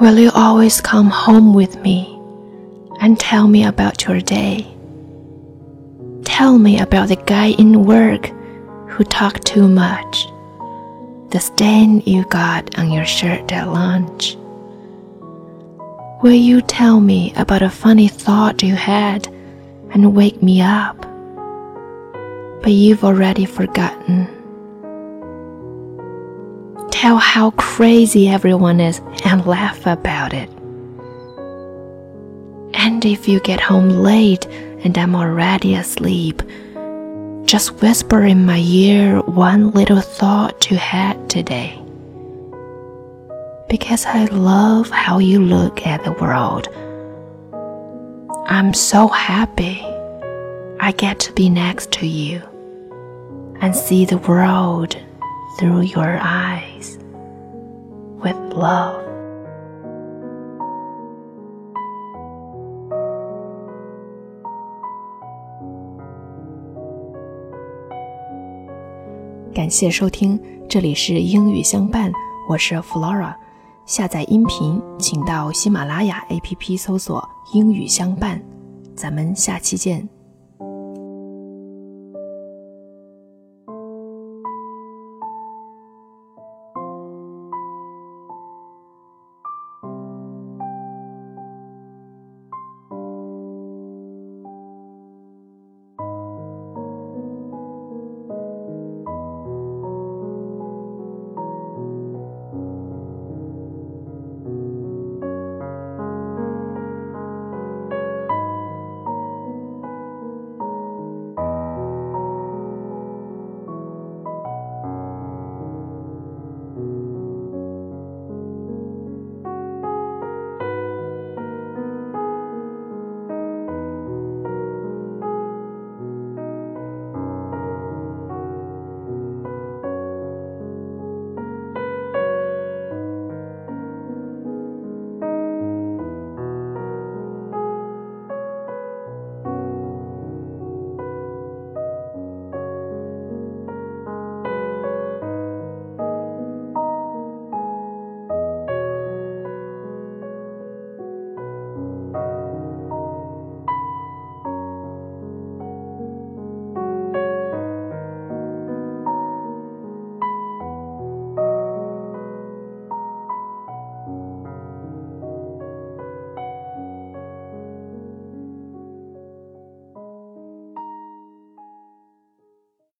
Will you always come home with me and tell me about your day? Tell me about the guy in work who talked too much, the stain you got on your shirt at lunch. Will you tell me about a funny thought you had and wake me up? But you've already forgotten. Tell how crazy everyone is and laugh about it. And if you get home late and I'm already asleep, just whisper in my ear one little thought you had today. Because I love how you look at the world. I'm so happy I get to be next to you and see the world through your eyes with love. 感谢收听，这里是英语相伴，我是 Flora。下载音频，请到喜马拉雅 APP 搜索“英语相伴”。咱们下期见。